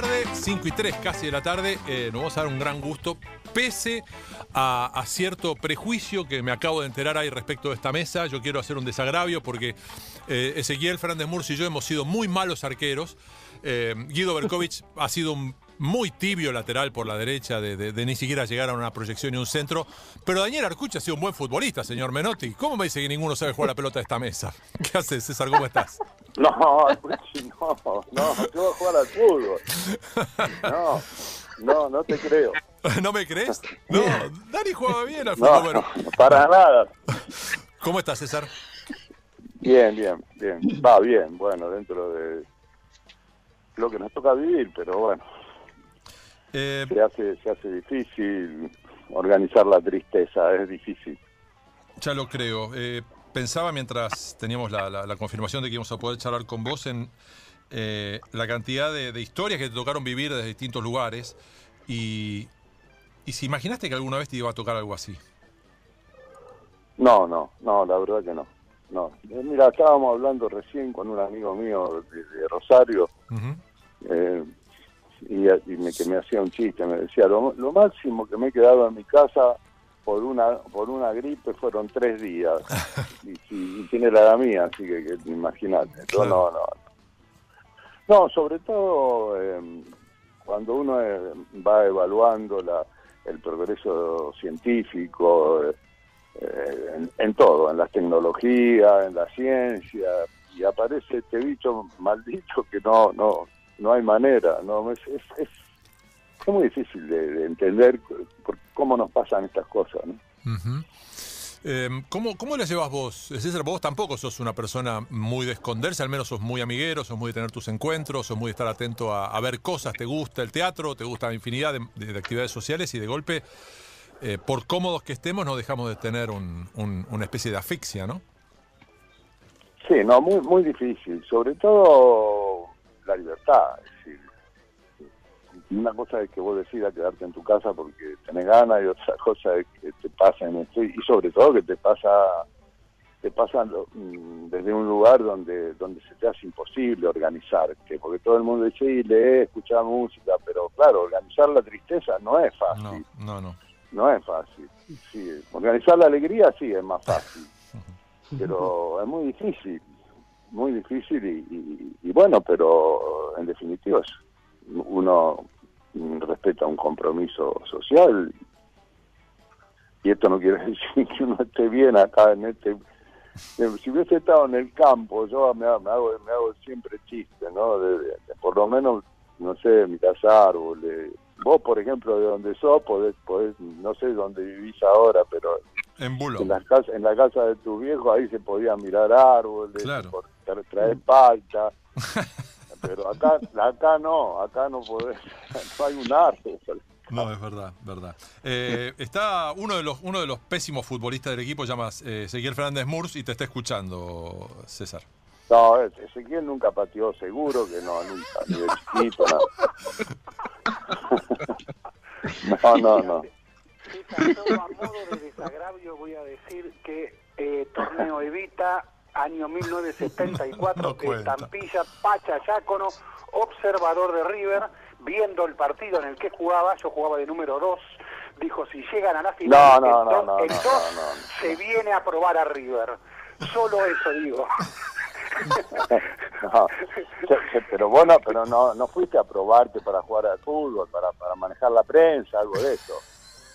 tarde, 5 y 3 casi de la tarde, eh, nos vamos a dar un gran gusto, pese a, cierto prejuicio que me acabo de enterar ahí respecto de esta mesa. Yo quiero hacer un desagravio porque eh, Ezequiel Fernández Murcia y yo hemos sido muy malos arqueros. Eh, Guido Berkovich ha sido un muy tibio lateral por la derecha, de, de- de ni siquiera llegar a una proyección y un centro. Pero Daniel Arcucha ha sido un buen futbolista, señor Menotti. ¿Cómo me dice que ninguno sabe jugar la pelota de esta mesa? ¿Qué haces, César? ¿Cómo estás? No, no, no, yo voy a jugar al fútbol. No, no, no te creo. ¿No me crees? No, Dani jugaba bien al No, fútbol. Bueno, para nada. ¿cómo estás, César? Bien, bien, bien. Va bien, bueno, dentro de lo que nos toca vivir, pero bueno, Eh, se hace, se hace difícil organizar la tristeza, es difícil. ya lo creo. Eh, pensaba mientras teníamos la, la- la confirmación de que íbamos a poder charlar con vos en eh, la cantidad de, de historias que te tocaron vivir desde distintos lugares y, y si imaginaste que alguna vez te iba a tocar algo así. No, no, no, la verdad que no. No, mira, estábamos hablando recién con un amigo mío de, de Rosario eh, y, y me, que me hacía un chiste, me decía, lo, lo máximo que me he quedado en mi casa por una por una gripe fueron tres días y, y- y tiene la edad mía, así que, que imagínate. Claro. no, no, no. No, sobre todo eh, cuando uno eh, va evaluando la, el progreso científico, eh, en, en todo, en las tecnologías, en la ciencia, y aparece este bicho maldito que no no no hay manera, no es, es, es, es muy difícil de, de entender por cómo nos pasan estas cosas, ¿no? Eh, ¿cómo, ¿Cómo la llevas vos? César, vos tampoco sos una persona muy de esconderse, al menos sos muy amiguero, sos muy de tener tus encuentros, sos muy de estar atento a, a ver cosas, te gusta el teatro, te gusta infinidad de, de- de actividades sociales y de golpe, eh, por cómodos que estemos, no dejamos de tener un- un- una especie de asfixia, ¿no? Sí, no, muy muy difícil, sobre todo la libertad, es decir, una cosa es que vos decidas quedarte en tu casa porque tenés ganas y otra cosa es que te pasa en esto y sobre todo que te pasa te pasa mm, desde un lugar donde donde se te hace imposible organizar, que porque todo el mundo dice, sí, lee, escucha música, pero claro, organizar la tristeza no es fácil. No, no, no. No es fácil. Sí, organizar la alegría sí es más fácil, pero es muy difícil, muy difícil y, y- y bueno, pero en definitiva uno respeta un compromiso social y esto no quiere decir que uno esté bien acá en este... Si hubiese estado en el campo, yo me, hago- me hago, siempre chiste, ¿no? De por lo menos, no sé, miras árboles. Vos, por ejemplo, de donde sos, podés, podés, no sé dónde vivís ahora, pero En bulo. en la casa, en la casa de tus viejos ahí se podían mirar árboles, Claro. por- tra- traer palta. pero acá, acá no, acá no podés, no hay un árbol. No, es verdad, verdad. Eh, está uno de los uno de los pésimos futbolistas del equipo, llamas eh, Ezequiel Fernández Murs y te está escuchando, César. No, Ezequiel nunca pateó seguro, que no, nunca, ni de chiquito, no. no, no, no. A modo de desagravio voy a decir que eh, Torneo Evita, año 1974, No cuenta. Estampilla, Pacha Yácono, observador de River, viendo el partido en el que jugaba, yo jugaba de número 2, dijo, si llegan a la final, No, no, el no, dos- no, el no, dos no, no. se viene a probar a River. Solo eso digo. No, pero bueno, pero no, no fuiste a probarte para jugar al fútbol, para, para manejar la prensa, algo de eso.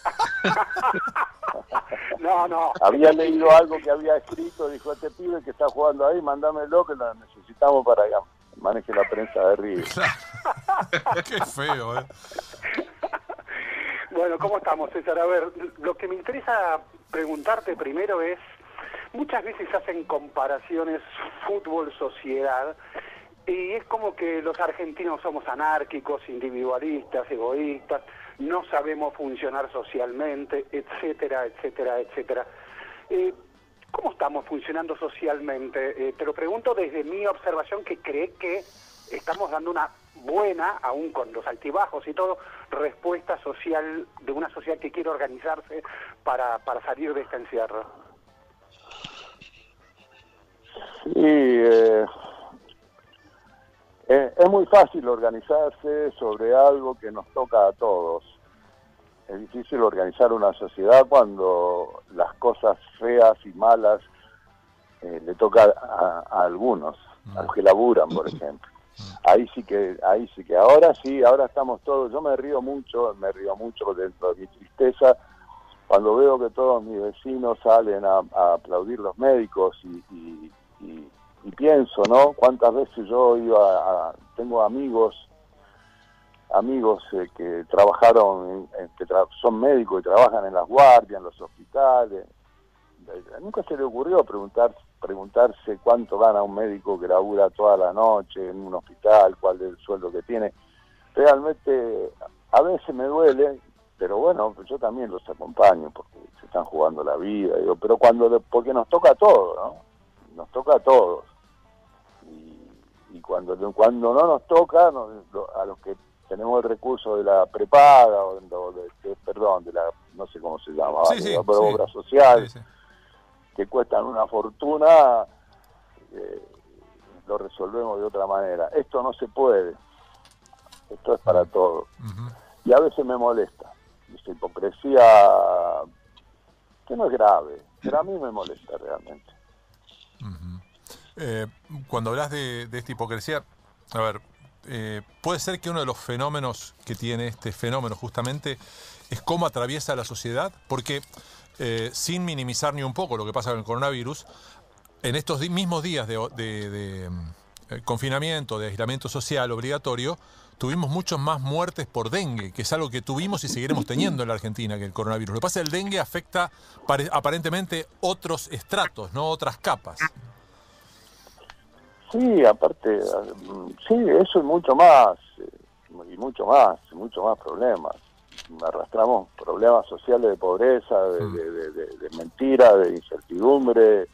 No, no. Había leído algo que había escrito, dijo, este pibe que está jugando ahí, mándamelo que lo necesitamos para que maneje la prensa de River. Qué feo, ¿eh? Bueno, ¿cómo estamos, César? A ver, lo que me interesa preguntarte primero es, muchas veces hacen comparaciones fútbol-sociedad y es como que los argentinos somos anárquicos, individualistas, egoístas, no sabemos funcionar socialmente, etcétera, etcétera, etcétera. Eh, ¿Cómo estamos funcionando socialmente? Eh, te lo pregunto desde mi observación que cree que estamos dando una buena, aún con los altibajos y todo, respuesta social de una sociedad que quiere organizarse para, salir de este encierro. Sí, eh, eh, es muy fácil organizarse sobre algo que nos toca a todos. Es difícil organizar una sociedad cuando las cosas feas y malas eh, le toca a, algunos, a los que laburan, por ejemplo. Ahí sí que, ahí sí que, ahora sí, ahora estamos todos, yo me río mucho, me río mucho dentro de mi tristeza cuando veo que todos mis vecinos salen a, aplaudir los médicos y, pienso, ¿no? Cuántas veces yo iba a, tengo amigos amigos eh, que trabajaron, que son médicos y trabajan en las guardias, en los hospitales. Nunca se le ocurrió preguntar, preguntarse cuánto gana un médico que labura toda la noche en un hospital, cuál es el sueldo que tiene. Realmente a veces me duele, pero bueno, yo también los acompaño porque se están jugando la vida, digo, pero cuando, porque nos toca a todos, ¿no? Nos toca a todos. Y, cuando, cuando no nos toca, a los que tenemos el recurso de la prepaga, o de, perdón, de la, no sé cómo se llama, de la obra social, que cuestan una fortuna, eh, lo resolvemos de otra manera. Esto no se puede, esto es para todos. Y a veces me molesta, esta hipocresía que no es grave, pero a mí me molesta realmente. Eh, cuando hablas de, esta hipocresía, a ver, eh, puede ser que uno de los fenómenos que tiene este fenómeno justamente es cómo atraviesa la sociedad, porque eh, sin minimizar ni un poco lo que pasa con el coronavirus, en estos mismos días de, confinamiento, de aislamiento social obligatorio, tuvimos muchas más muertes por dengue, que es algo que tuvimos y seguiremos teniendo en la Argentina que el coronavirus. Lo que pasa es que el dengue afecta aparentemente otros estratos, no otras capas. Sí, aparte, sí, eso y mucho más, eh, y mucho más, mucho más problemas. Arrastramos problemas sociales de pobreza, de, mm. mentira, de incertidumbre,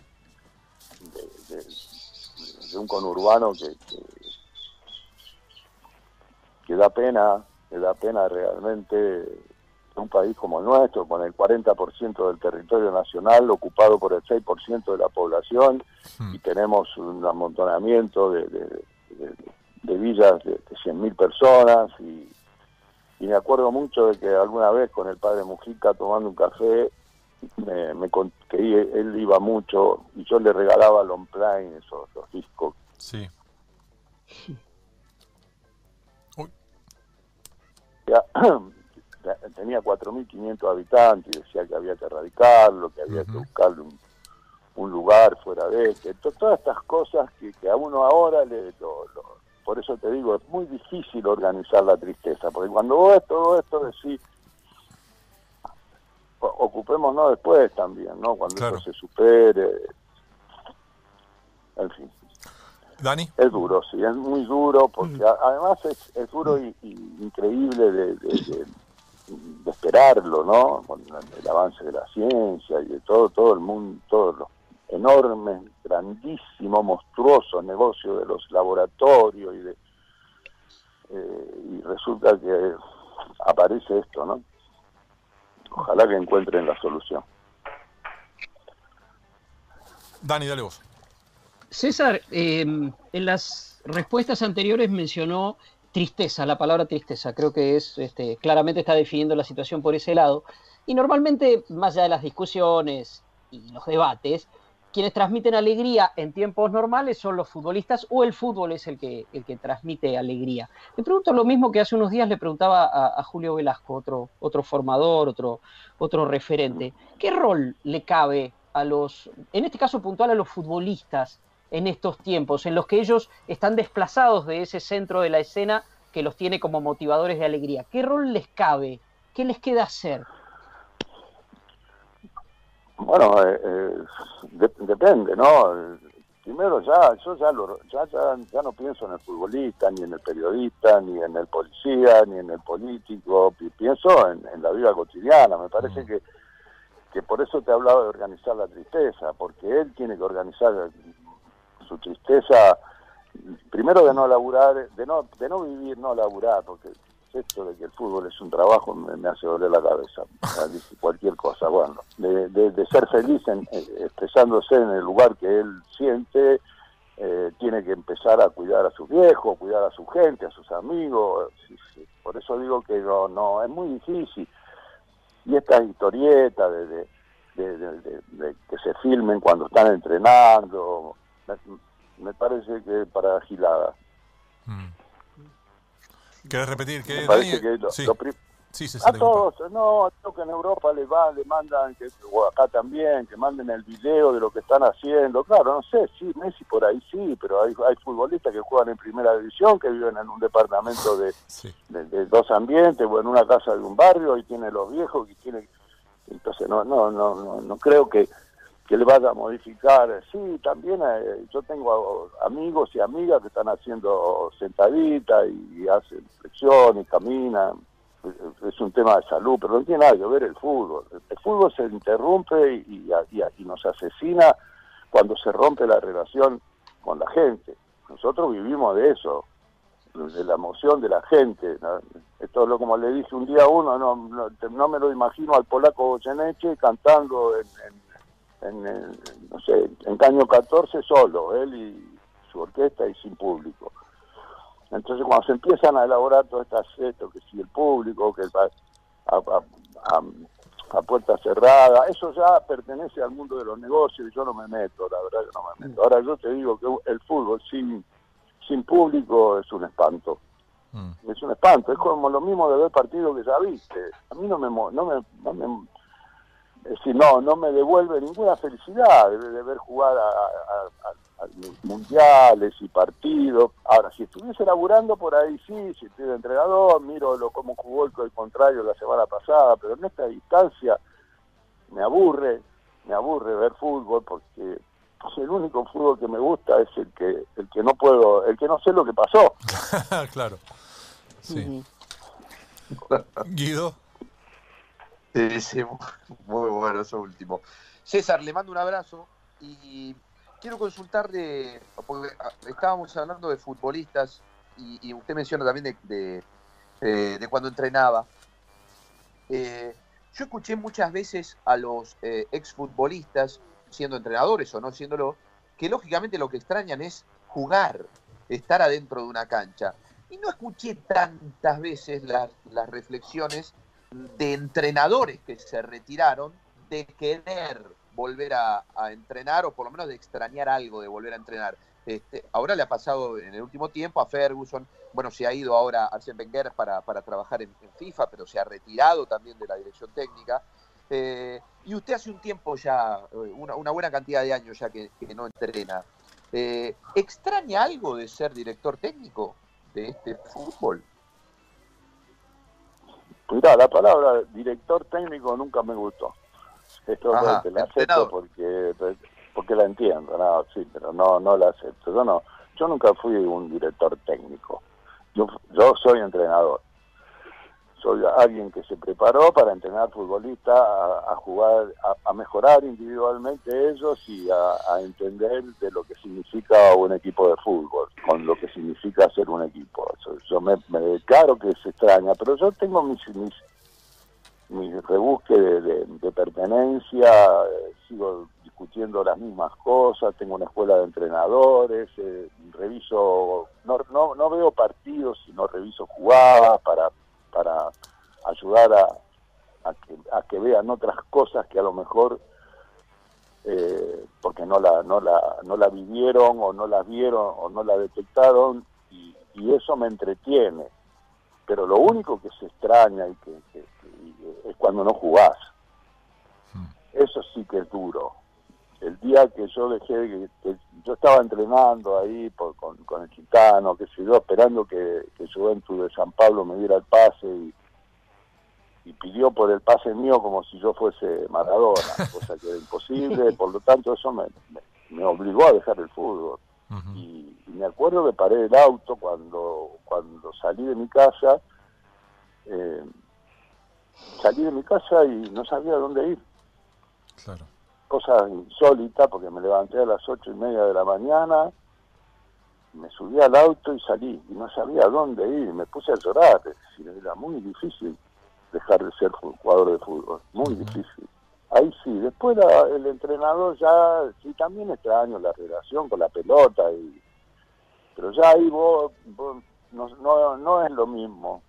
de, un conurbano que, que, da pena, que da pena realmente un país como el nuestro, con el 40% del territorio nacional ocupado por el 6% de la población hmm. y tenemos un amontonamiento de, de, villas de, 100.000 personas y, me acuerdo mucho de que alguna vez con el padre Mujica tomando un café me, me que él iba mucho y yo le regalaba long plane esos los discos. Sí. tenía 4.500 habitantes y decía que había que erradicarlo, que había que buscarle un, lugar fuera de este. Todas estas cosas que, a uno ahora le... por eso te digo, es muy difícil organizar la tristeza, porque cuando vos ves todo esto decís, ocupémonos después también, ¿no? Cuando eso se supere. En fin. Dani. Es duro, sí, es muy duro, porque mm. además es, es duro y, increíble de, de esperarlo, ¿no? Con el avance de la ciencia y de todo, todo el mundo, todos los enormes, grandísimos, monstruosos negocios de los laboratorios y de eh, y resulta que aparece esto, ¿no? Ojalá que encuentren la solución. Dani, dale vos. César, eh, en las respuestas anteriores mencionó tristeza, la palabra tristeza, creo que es, este, claramente está definiendo la situación por ese lado. Y normalmente, más allá de las discusiones y los debates, quienes transmiten alegría en tiempos normales son los futbolistas o el fútbol es el que, el que transmite alegría. Le pregunto lo mismo que hace unos días le preguntaba a, Julio Velasco, otro, otro formador, otro, otro referente. ¿Qué rol le cabe a los, en este caso puntual, a los futbolistas en estos tiempos, en los que ellos están desplazados de ese centro de la escena que los tiene como motivadores de alegría. ¿Qué rol les cabe? ¿Qué les queda hacer? Bueno, eh, eh, depende, ¿no? Primero ya, yo ya, lo, ya, ya, no pienso en el futbolista, ni en el periodista, ni en el policía, ni en el político, pienso en, en la vida cotidiana. Me parece mm. que, que por eso te he hablado de organizar la tristeza, porque él tiene que organizar su tristeza, primero de no laburar, de no, de no vivir, no laburar, porque esto de que el fútbol es un trabajo me, hace doler la cabeza, cualquier cosa, bueno, de, de, ser feliz en, eh, expresándose en el lugar que él siente, eh, tiene que empezar a cuidar a sus viejos, cuidar a su gente, a sus amigos. Por eso digo que no, no es muy difícil. Y estas historietas de, de, que se filmen cuando están entrenando, me, parece que para gilada. Mm. ¿Querés repetir? que sí. Sí, a todos, no, creo que en Europa les van, le mandan, que, o acá también, que manden el video de lo que están haciendo. Claro, no sé, sí, Messi por ahí sí, pero hay, hay futbolistas que juegan en primera división, que viven en un departamento de, de, dos ambientes o en una casa de un barrio y tiene los viejos y tiene... Entonces, no, no, no, no, no creo que, que le vaya a modificar. Sí, también eh, yo tengo amigos y amigas que están haciendo sentadita y, y hacen flexión y caminan es un tema de salud, pero no tiene nada que ver el fútbol. El fútbol se interrumpe y, y, nos asesina cuando se rompe la relación con la gente. Nosotros vivimos de eso, de la emoción de la gente. Esto es lo como le dije un día a uno, no, no, me lo imagino al polaco Goyeneche cantando en, en, no sé, en Caño 14 solo, él y su orquesta y sin público. Entonces cuando se empiezan a elaborar todas estas esto, que si el público, que a, a, a, puerta cerrada, eso ya pertenece al mundo de los negocios y yo no me meto, la verdad que no me meto. Ahora yo te digo que el fútbol sin, sin público es un espanto. Mm. Es un espanto, es como lo mismo de ver partidos que ya viste. A mí no me, no me, no me es decir, no, no me devuelve ninguna felicidad de, ver jugar a, mundiales y partidos. Ahora, si estuviese laburando por ahí, sí, si estoy de entrenador, miro lo, cómo jugó el, contrario la semana pasada, pero en esta distancia me aburre, me aburre ver fútbol porque el único fútbol que me gusta es el que el que no puedo, el que no sé lo que pasó. claro. Sí. Guido. Sí, muy bueno eso último. César, le mando un abrazo y quiero consultarle, porque ah, estábamos hablando de futbolistas y, usted menciona también de, de, cuando entrenaba. Eh, yo escuché muchas veces a los eh, exfutbolistas, siendo entrenadores o no siéndolo, que lógicamente lo que extrañan es jugar, estar adentro de una cancha. Y no escuché tantas veces las, las reflexiones de entrenadores que se retiraron de querer volver a, entrenar o por lo menos de extrañar algo de volver a entrenar. Este, ahora le ha pasado en el último tiempo a Ferguson, bueno, se ha ido ahora Arsène Wenger para, para trabajar en, FIFA, pero se ha retirado también de la dirección técnica. Eh, y usted hace un tiempo ya, eh, una, buena cantidad de años ya que, no entrena. Eh, ¿Extraña algo de ser director técnico de este fútbol? Mira, la palabra director técnico nunca me gustó. Esto te la acepto porque, porque la entiendo, no, sí, pero no, no la acepto. Yo no, yo nunca fui un director técnico. Yo, yo soy entrenador. Soy alguien que se preparó para entrenar futbolistas a, jugar, a, mejorar individualmente ellos y a, entender de lo que significa un equipo de fútbol, con lo que significa ser un equipo. Yo, me, me, claro que se extraña, pero yo tengo mis, mis mi rebusque de, pertenencia, sigo discutiendo las mismas cosas, tengo una escuela de entrenadores, eh, reviso, no, no, no, veo partidos, sino reviso jugadas para, para ayudar a, a, que, a que vean otras cosas que a lo mejor eh, porque no la, no, la, no la vivieron o no la vieron o no la detectaron y, y eso me entretiene. Pero lo único que se extraña y que es cuando no jugás. Hmm. Eso sí que es duro. El día que yo dejé, que, yo estaba entrenando ahí con, el Chicano, que sé yo, esperando que, que Juventud de San Pablo me diera el pase y, pidió por el pase mío como si yo fuese Maradona, cosa que era imposible, por lo tanto eso me, me, obligó a dejar el fútbol. y, me acuerdo que paré el auto cuando, cuando salí de mi casa, eh, salí de mi casa y no sabía dónde ir. Claro. Cosa insólita porque me levanté a las ocho y media de la mañana, me subí al auto y salí y no sabía dónde ir. Me puse a llorar. era muy difícil dejar de ser jugador de fútbol, muy difícil. Ahí sí, después la- el entrenador ya, sí, también extraño la relación con la pelota, y, pero ya ahí vos, vos no, no, no es lo mismo,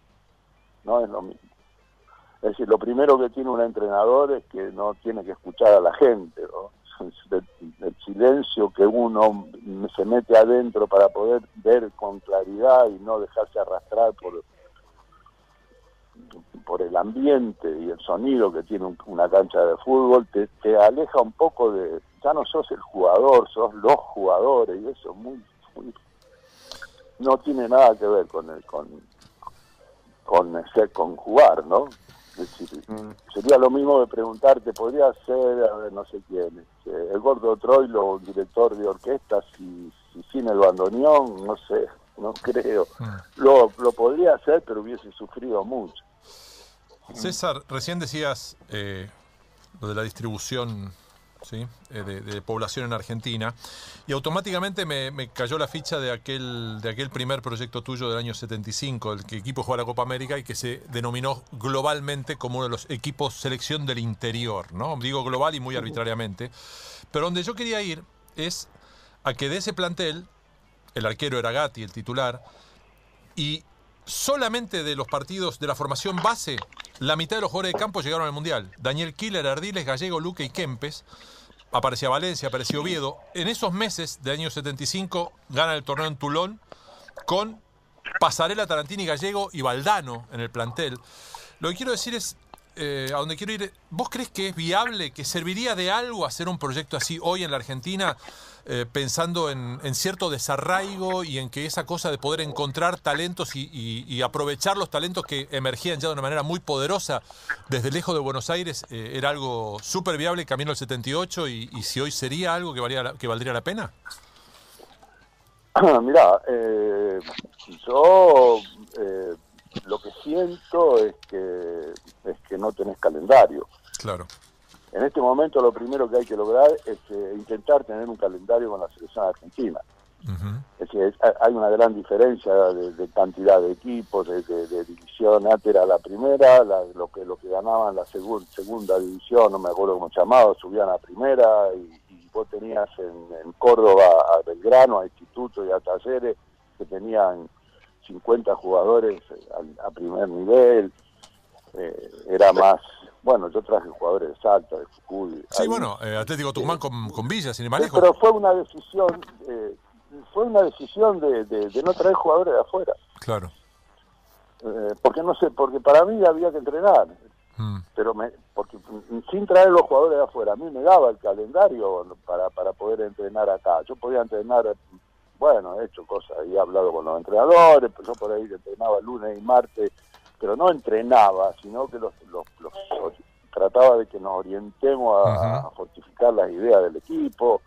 no es lo mismo. Es decir, lo primero que tiene un entrenador es que no tiene que escuchar a la gente. El, silencio que uno se mete adentro para poder ver con claridad y no dejarse arrastrar por, por el ambiente y el sonido que tiene un- una cancha de fútbol, te, te aleja un poco de, ya no sos el jugador, sos los jugadores y eso es muy, muy- no tiene nada que ver con el, con, con con jugar, ¿no? Decir, sería lo mismo de preguntarte, podría ser, a ver, no sé quién, este, el gordo Troilo, director de orquesta, si, si sin el bandoneón, no sé, no creo. Lo, lo podría hacer, pero hubiese sufrido mucho. César, recién decías eh, lo de la distribución ¿sí? Eh, de, población en Argentina y automáticamente me, cayó la ficha de aquel, de aquel primer proyecto tuyo del año 75, el que equipo juega la Copa América y que se denominó globalmente como uno de los equipos selección del interior, ¿no? Digo global y muy arbitrariamente. Pero donde yo quería ir es a que de ese plantel, el arquero era Gatti, el titular, y solamente de los partidos de la formación base, la mitad de los jugadores de campo llegaron al Mundial. Daniel Killer, Ardiles, Gallego, Luque y Kempes. Aparecía Valencia, apareció Oviedo. En esos meses de año 75 gana el torneo en Tulón con Pasarela, Tarantini, Gallego y Valdano en el plantel. Lo que quiero decir es, eh, a donde quiero ir, ¿vos crees que es viable, que serviría de algo hacer un proyecto así hoy en la Argentina, eh, pensando en, cierto desarraigo y en que esa cosa de poder encontrar talentos y, aprovechar los talentos que emergían ya de una manera muy poderosa desde lejos de Buenos Aires eh, era algo súper viable camino al 78 y, si hoy sería algo que, valía que valdría la pena? Mirá, yo lo que siento es que, es que no tenés calendario. Claro. En este momento lo primero que hay que lograr es eh, intentar tener un calendario con la selección argentina. Es decir, es- hay una gran diferencia de, de cantidad de equipos, de, de- de división. Antes era la primera, la- lo que lo que ganaban la segun- segunda división, no me acuerdo cómo se llamaba, subían a primera y, y vos tenías en, en Córdoba a Belgrano, a Instituto y a Talleres que tenían 50 jugadores eh, a, primer nivel. Eh, era más, bueno, yo traje jugadores de Salta, de Jujuy. Sí, ahí- bueno, eh, Atlético Tucumán con, con Villa, sin lejos. pero fue una decisión, eh, fue una decisión de, de- de no traer jugadores de afuera, Claro. Eh, porque no sé, porque para mí había que entrenar, Mm. pero me, porque sin traer los jugadores de afuera, a mí me daba el calendario para, para poder entrenar acá. Yo podía entrenar, bueno, he hecho cosas, y he hablado con los entrenadores, yo por ahí entrenaba lunes y martes, pero no entrenaba, sino que los, los, los- trataba de que nos orientemos a, a fortificar las ideas del equipo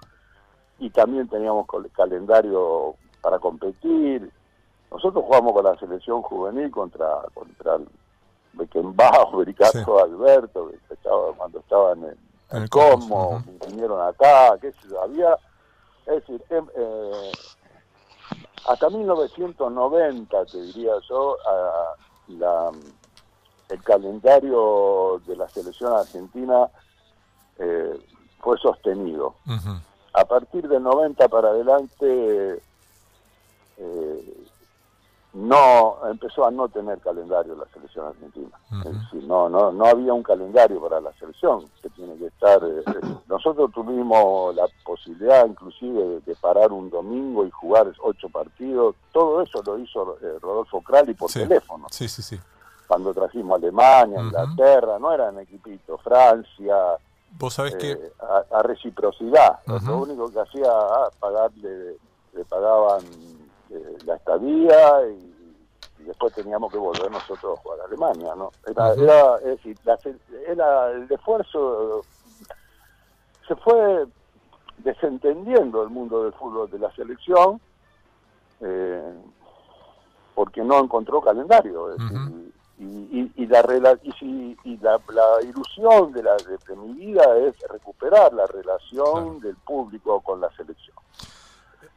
y también teníamos calendario para competir. Nosotros jugamos con la selección juvenil contra contra el Beckenbauer, Ricardo Alberto, que estaba, cuando estaban en, En el Cosmos, Cosmo, vinieron acá, yo, había, es decir, em- eh, hasta 1990, te diría yo, a- la, el calendario de la selección argentina eh, fue sostenido. A partir del 90 para adelante eh, no empezó a no tener calendario la selección argentina. Es decir, no, no, no había un calendario para la selección que tiene que estar. eh, eh, nosotros tuvimos la posibilidad, inclusive, de, de parar un domingo y jugar ocho partidos. Todo eso lo hizo eh, Rodolfo Crali por Sí. teléfono Sí, sí, sí. cuando trajimos a Alemania. Inglaterra, no eran equipitos, Francia, Vos sabés que... eh, a, a reciprocidad. Lo único que hacía ah, pagarle, le pagaban eh, la estadía y, y después teníamos que volver nosotros a jugar a Alemania, ¿no? Era, es decir, la era el esfuerzo se fue desentendiendo el mundo del fútbol de la selección eh, porque no encontró calendario es decir, Ujú. y, y- y la y, si- y la, la ilusión de, la, de, de mi vida es recuperar la relación Claro. del público con la selección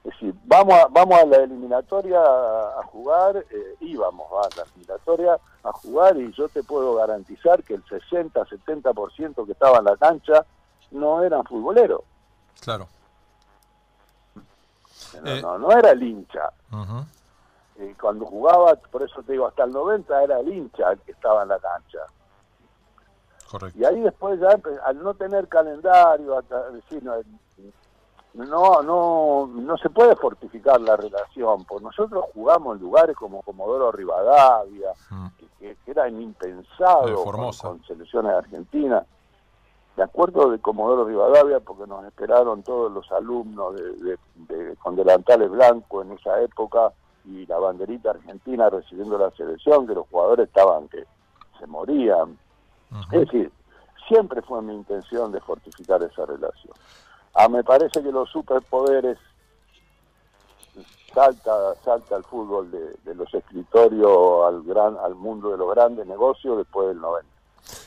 Es decir, vamos a, vamos a la eliminatoria a, jugar, eh, íbamos a la eliminatoria a jugar y yo te puedo garantizar que el 60-70% que estaba en la cancha no eran futboleros. Claro. No, eh, no, era el hincha. y cuando jugaba, por eso te digo, hasta el 90 era el hincha el que estaba en la cancha. Correcto. Y ahí después ya, al no tener calendario, decir, no, no, no, no se puede fortificar la relación, porque nosotros jugamos en lugares como Comodoro Rivadavia, mm. que, eran impensados con, selecciones argentinas. De acuerdo de Comodoro Rivadavia, porque nos esperaron todos los alumnos de, con delantales blancos en esa época y la banderita argentina recibiendo la selección, que los jugadores estaban que se morían. Es decir, siempre fue mi intención de fortificar esa relación. Ah, me parece que los superpoderes salta salta el fútbol de, los escritorios al gran al mundo de los grandes negocios después del 90.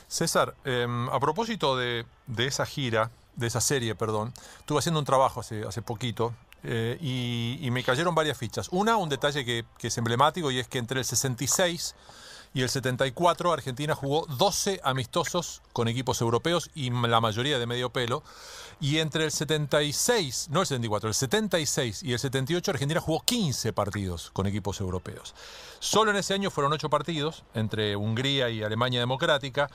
César, em, a propósito de, esa gira, de esa serie, perdón, estuve haciendo un trabajo hace, hace poquito eh, y, me cayeron varias fichas. Una, un detalle que es emblemático y es que entre el 66 y el 74 Argentina jugó 12 amistosos con equipos europeos y la mayoría de medio pelo. Y entre el 76, no el 74, el 76 y el 78 Argentina jugó 15 partidos con equipos europeos. Solo en ese año fueron 8 partidos entre Hungría y Alemania Democrática.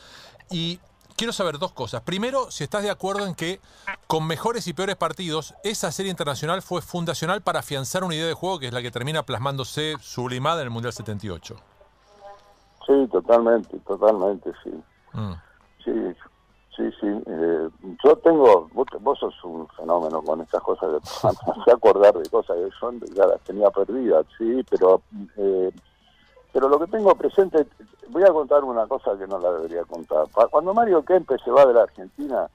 Y quiero saber dos cosas. Primero, si estás de acuerdo en que con mejores y peores partidos, esa serie internacional fue fundacional para afianzar una idea de juego que es la que termina plasmándose sublimada en el Mundial 78. Sí, totalmente, totalmente, sí. Mm. Sí, sí, sí. Eh, yo tengo, vos, sos un fenómeno con estas cosas, de, acordar de cosas que son, ya las tenía perdidas, sí, pero, eh, pero lo que tengo presente, voy a contar una cosa que no la debería contar. Cuando Mario Kempe se va de la Argentina,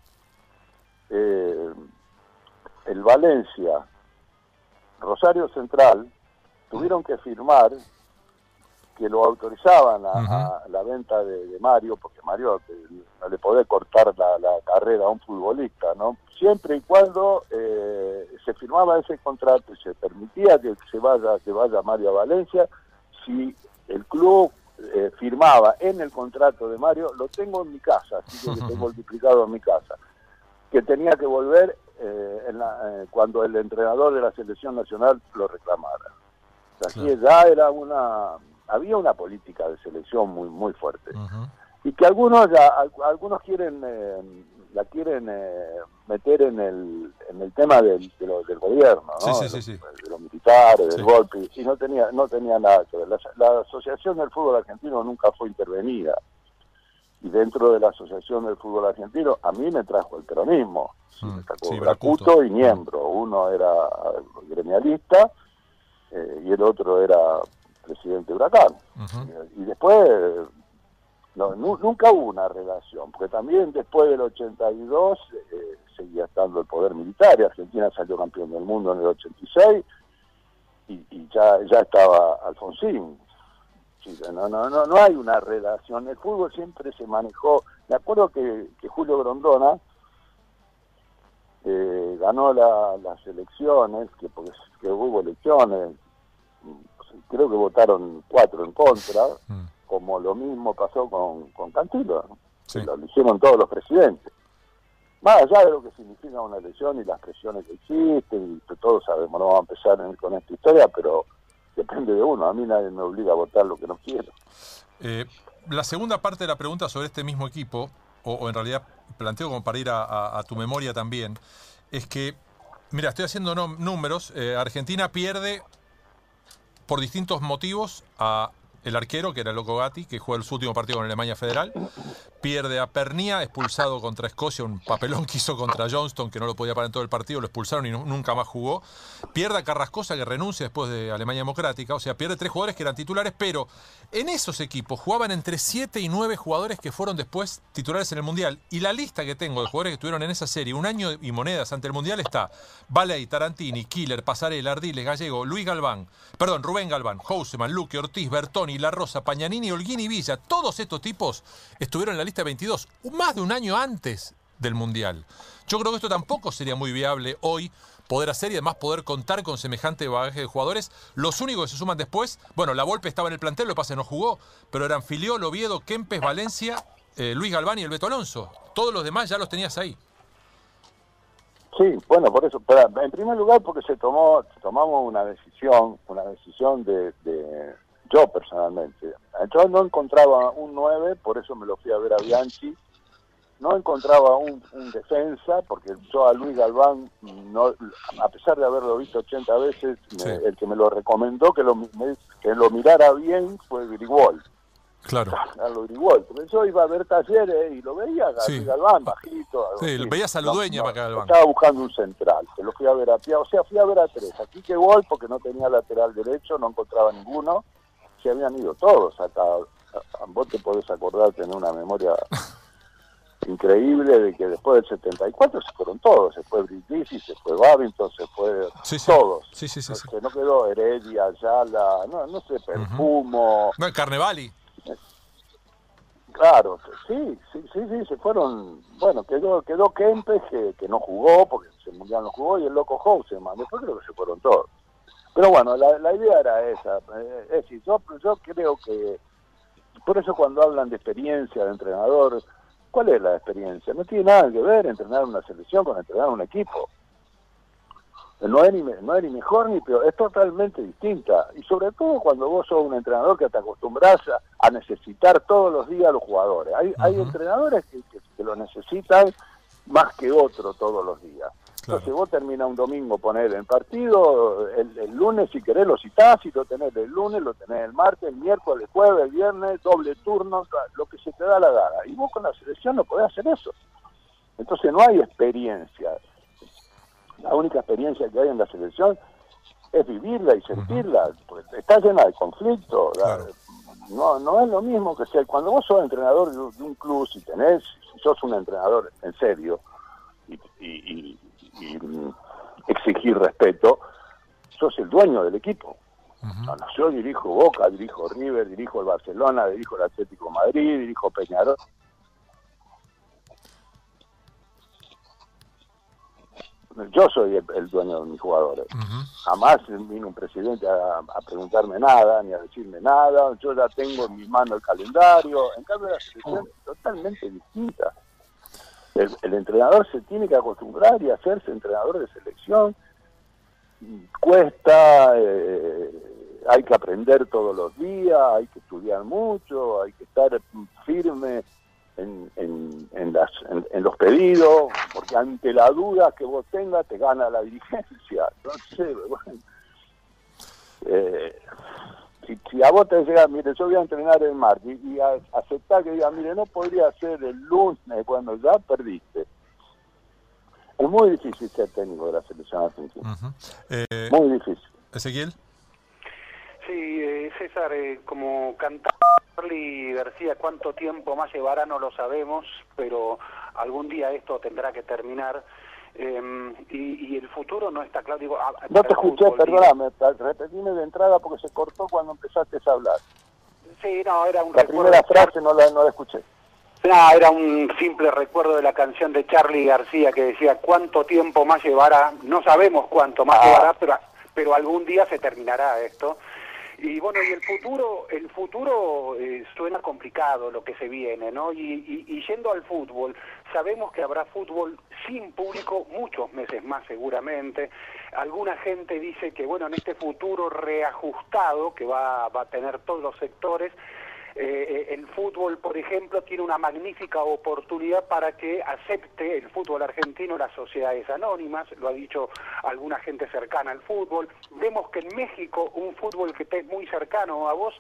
eh, el Valencia, Rosario Central, tuvieron que firmar que lo autorizaban a, la venta de, Mario, porque Mario no le podía cortar la, carrera a un futbolista, ¿no? Siempre y cuando eh, se firmaba ese contrato y se permitía que se vaya, que vaya Mario a Valencia, si el club eh, firmaba en el contrato de Mario, lo tengo en mi casa, así que lo tengo multiplicado en mi casa, que tenía que volver eh, cuando el entrenador de la selección nacional lo reclamara. Así ya era una había una política de selección muy muy fuerte. Y que algunos ya algunos quieren eh, la quieren eh, meter en el en el tema del, del gobierno ¿no? de, los militares del golpe y no tenía no tenía nada que ver. La, asociación del fútbol argentino nunca fue intervenida. Y dentro de la asociación del fútbol argentino a mí me trajo el peronismo. Me sacó y miembro uno era gremialista eh, y el otro era presidente Huracán. Y después, no, nunca hubo una relación, porque también después del 82 eh, seguía estando el poder militar y Argentina salió campeón del mundo en el 86 y, ya, ya estaba Alfonsín. no, no, no, no hay una relación. El fútbol siempre se manejó. Me acuerdo que, Julio Grondona eh, ganó las elecciones, que, porque, que hubo elecciones creo que votaron cuatro en contra, mm. como lo mismo pasó con, con Cantilo, lo hicieron todos los presidentes. Más allá de lo que significa una elección y las presiones que existen, y que todos sabemos, no vamos a empezar con esta historia, pero depende de uno, a mí nadie me obliga a votar lo que no quiero. Eh, la segunda parte de la pregunta sobre este mismo equipo, o, en realidad planteo como para ir a, tu memoria también, es que, mira, estoy haciendo números, eh, Argentina pierde por distintos motivos a el arquero, que era Loco Gatti, que juega su último partido con Alemania Federal, pierde a Pernia, expulsado contra Escocia, un papelón que hizo contra Johnston, que no lo podía parar en todo el partido, lo expulsaron y nunca más jugó. Pierde a Carrascosa, que renuncia después de Alemania Democrática, o sea, pierde tres jugadores que eran titulares, pero en esos equipos jugaban entre siete y nueve jugadores que fueron después titulares en el Mundial. Y la lista que tengo de jugadores que estuvieron en esa serie, un año y monedas ante el Mundial, está Valey, Tarantini, Killer, Pasarela, Ardiles, Gallego, Luis Galván, perdón, Rubén Galván, Houseman, Luque, Ortiz, Bertoni, La Rosa, Pañanini, Holguín y Villa. Todos estos tipos estuvieron en la lista 22, más de un año antes del Mundial. Yo creo que esto tampoco sería muy viable hoy poder hacer y además poder contar con semejante bagaje de jugadores. Los únicos que se suman después, bueno, la Volpe estaba en el plantel, lo pasa no jugó, pero eran Filiol, Oviedo, Kempes, Valencia, eh, Luis Galván y el Beto Alonso. Todos los demás ya los tenías ahí. Sí, bueno, por eso, en primer lugar porque se tomó, tomamos una decisión, una decisión de, de, yo personalmente. Yo no encontraba un 9, por eso me lo fui a ver a Bianchi, no encontraba un, defensa, porque yo a Luis Galván, no, a pesar de haberlo visto 80 veces, el que me lo recomendó que lo, que lo mirara bien fue Grigol. Claro. Carlos Grigol, porque yo iba a ver talleres y lo veía a Galván, bajito. Sí, lo veías a para Galván. Estaba buscando un central, que lo fui a ver a pie, o sea, fui a ver a tres. Aquí que gol, porque no tenía lateral derecho, no encontraba ninguno. Se habían ido todos acá. Vos te podés acordar, tener una memoria increíble de que después del 74 se fueron todos, se fue Brindisi, se fue Babington, se fue todos. Sí, sí, sí, que no quedó Heredia, Ayala, no, no sé, Perfumo. No, el Carnevali. Claro, sí, sí, sí, sí, se fueron, bueno, quedó quedó Kempes que, que no jugó, porque el Mundial no jugó, y el Loco Houseman, después creo que se fueron todos. Pero bueno, la, la idea era esa, eh, es decir, yo, yo creo que, por eso cuando hablan de experiencia de entrenador, ¿Cuál es la experiencia? No tiene nada que ver entrenar una selección con entrenar un equipo. No es, ni, no es ni mejor ni peor, es totalmente distinta. Y sobre todo cuando vos sos un entrenador que te acostumbras a, necesitar todos los días a los jugadores. Hay, hay entrenadores que, que, lo necesitan más que otro todos los días. Entonces vos terminás un domingo poner el partido, el, lunes si querés lo citás, y lo tenés el lunes, lo tenés el martes, el miércoles, el jueves, el viernes, doble turno, lo que se te da la gana. Y vos con la selección no podés hacer eso. Entonces no hay experiencia. La única experiencia que hay en la selección es vivirla y sentirla. Pues está llena de conflictos. No, no es lo mismo que sea. Cuando vos sos entrenador de un club, si tenés, si sos un entrenador en serio, y y exigir respeto, sos el dueño del equipo. yo dirijo Boca, dirijo River, dirijo el Barcelona, dirijo el Atlético Madrid, dirijo Peñarol. Yo soy el, dueño de mis jugadores. Jamás vino un presidente a, preguntarme nada, ni a decirme nada. Yo ya tengo en mis manos el calendario. En cambio, la selección es totalmente distinta. El, entrenador se tiene que acostumbrar y hacerse entrenador de selección. Cuesta, eh, hay que aprender todos los días, hay que estudiar mucho, hay que estar firme en, en, las, en, los pedidos, porque ante la duda que vos tengas te gana la dirigencia. Entonces, bueno, eh, si, a vos te llega, mire, yo voy a entrenar el martes y, aceptar que diga, mire, no podría ser el lunes cuando ya perdiste. Es muy difícil ser técnico de la selección argentina. Eh, muy difícil. Ezequiel. Sí, eh, César, eh, como cantaba Charlie García, cuánto tiempo más llevará no lo sabemos, pero algún día esto tendrá que terminar. Em, y, el futuro no está claro. Digo, no te escuché, perdóname, repetime de entrada porque se cortó cuando empezaste a hablar. Sí, no, era un La primera frase no la, no la escuché. No, era un simple recuerdo de la canción de Charlie García que decía cuánto tiempo más llevará, no sabemos cuánto más ah. llevará, pero, pero algún día se terminará esto. Y bueno, y el futuro, el futuro eh, suena complicado lo que se viene, ¿no? Y, y, yendo al fútbol, sabemos que habrá fútbol sin público muchos meses más seguramente. Alguna gente dice que, bueno, en este futuro reajustado que va, va a tener todos los sectores, eh, el fútbol, por ejemplo, tiene una magnífica oportunidad para que acepte el fútbol argentino las sociedades anónimas, lo ha dicho alguna gente cercana al fútbol. Vemos que en México un fútbol que es muy cercano a vos,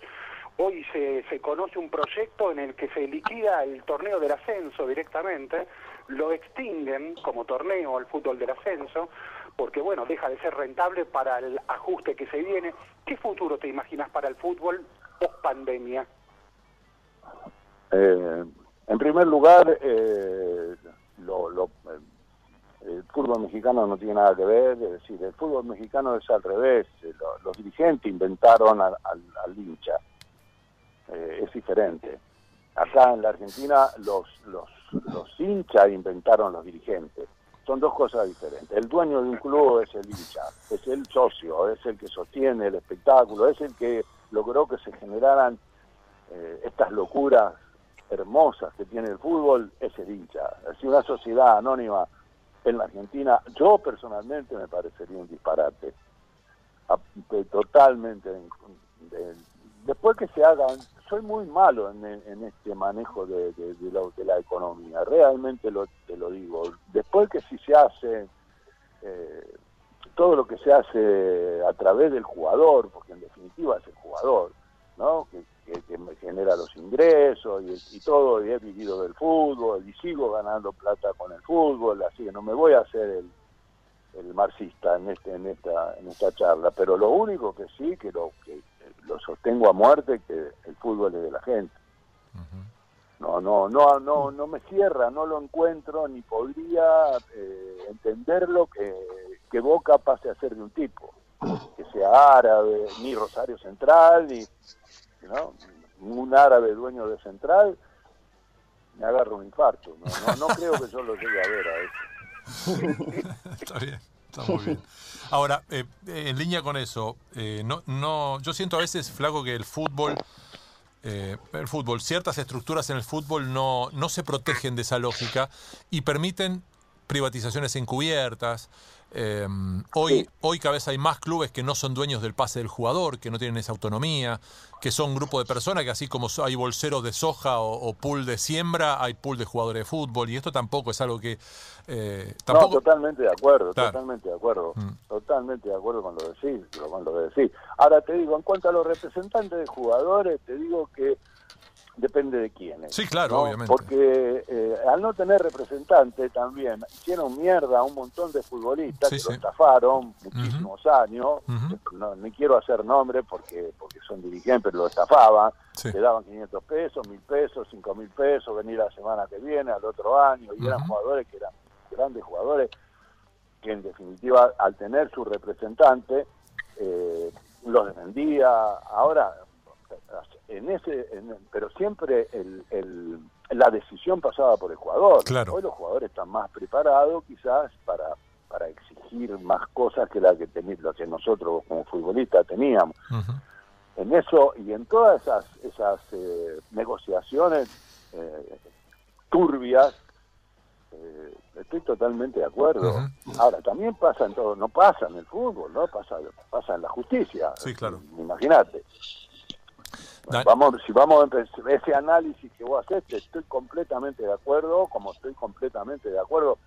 hoy se, se conoce un proyecto en el que se liquida el torneo del ascenso directamente, lo extinguen como torneo al fútbol del ascenso, porque bueno, deja de ser rentable para el ajuste que se viene. ¿Qué futuro te imaginas para el fútbol post pandemia? Eh, en primer lugar, eh, lo, eh, el fútbol mexicano no tiene nada que ver, es decir, el fútbol mexicano es al revés, eh, los dirigentes inventaron al, hincha, es diferente. Acá en la Argentina los, los, los hinchas inventaron los dirigentes. son dos cosas diferentes. El dueño de un club es el hincha, es el socio, es el que sostiene el espectáculo, es el que logró que se generaran eh, estas locuras hermosas que tiene el fútbol, es el hincha. Si una sociedad anónima en la Argentina, yo personalmente me parecería un disparate. Totalmente. después que se hagan, soy muy malo en, este manejo de, la economía, realmente lo, te lo digo. Después que si se hace eh, todo lo que se hace a través del jugador, porque en definitiva es el jugador, ¿no? Que, me genera los ingresos y, todo, y he vivido del fútbol y sigo ganando plata con el fútbol, así que no me voy a hacer el, el marxista en este en esta en esta charla, pero lo único que sí que lo que lo sostengo a muerte que el fútbol es de la gente. No no no no no me cierra, no lo encuentro ni podría eh, entenderlo que, que Boca pase a ser de un tipo, que sea árabe, ni Rosario Central ni un árabe dueño de Central, me agarro un infarto. No, no, creo que yo lo llegue a ver a eso. está bien, está muy bien. Ahora, eh, en línea con eso, eh, no, no, yo siento a veces, Flaco, que el fútbol, eh, el fútbol, ciertas estructuras en el fútbol no, no se protegen de esa lógica y permiten privatizaciones encubiertas, Em, hoy, hoy cada vez hay más clubes que no son dueños del pase del jugador, que no tienen esa autonomía, que son un grupo de personas que así como hay bolseros de soja o, pool de siembra, hay pool de jugadores de fútbol y esto tampoco es algo que... Eh, tampoco... No, totalmente de acuerdo, totalmente de acuerdo, mm. totalmente de acuerdo con lo decís, con lo que decís. Ahora te digo, en cuanto a los representantes de jugadores, te digo que depende de quién. Sí, claro, obviamente. Porque eh, al no tener representante también hicieron mierda a un montón de futbolistas que lo estafaron muchísimos años. no, ni quiero hacer nombre porque porque son dirigentes, pero lo estafaban. Le daban 500 pesos, 1000 pesos, 5000 pesos, venir la semana que viene, al otro año. Y eran jugadores que eran grandes jugadores que en definitiva al tener su representante eh, los defendía. Ahora en ese, pero siempre el, la decisión pasaba por el jugador. Hoy los jugadores están más preparados quizás para, para exigir más cosas que la que, lo que nosotros como futbolistas teníamos. En eso y en todas esas, esas eh, negociaciones eh, turbias, eh, estoy totalmente de acuerdo. Ahora, también pasa en todo, no pasa en el fútbol, ¿no? Pasa, pasa en la justicia. Sí, claro. Imagínate. Vamos, si vamos a empezar ese análisis que vos haces, estoy completamente de acuerdo, como estoy completamente de acuerdo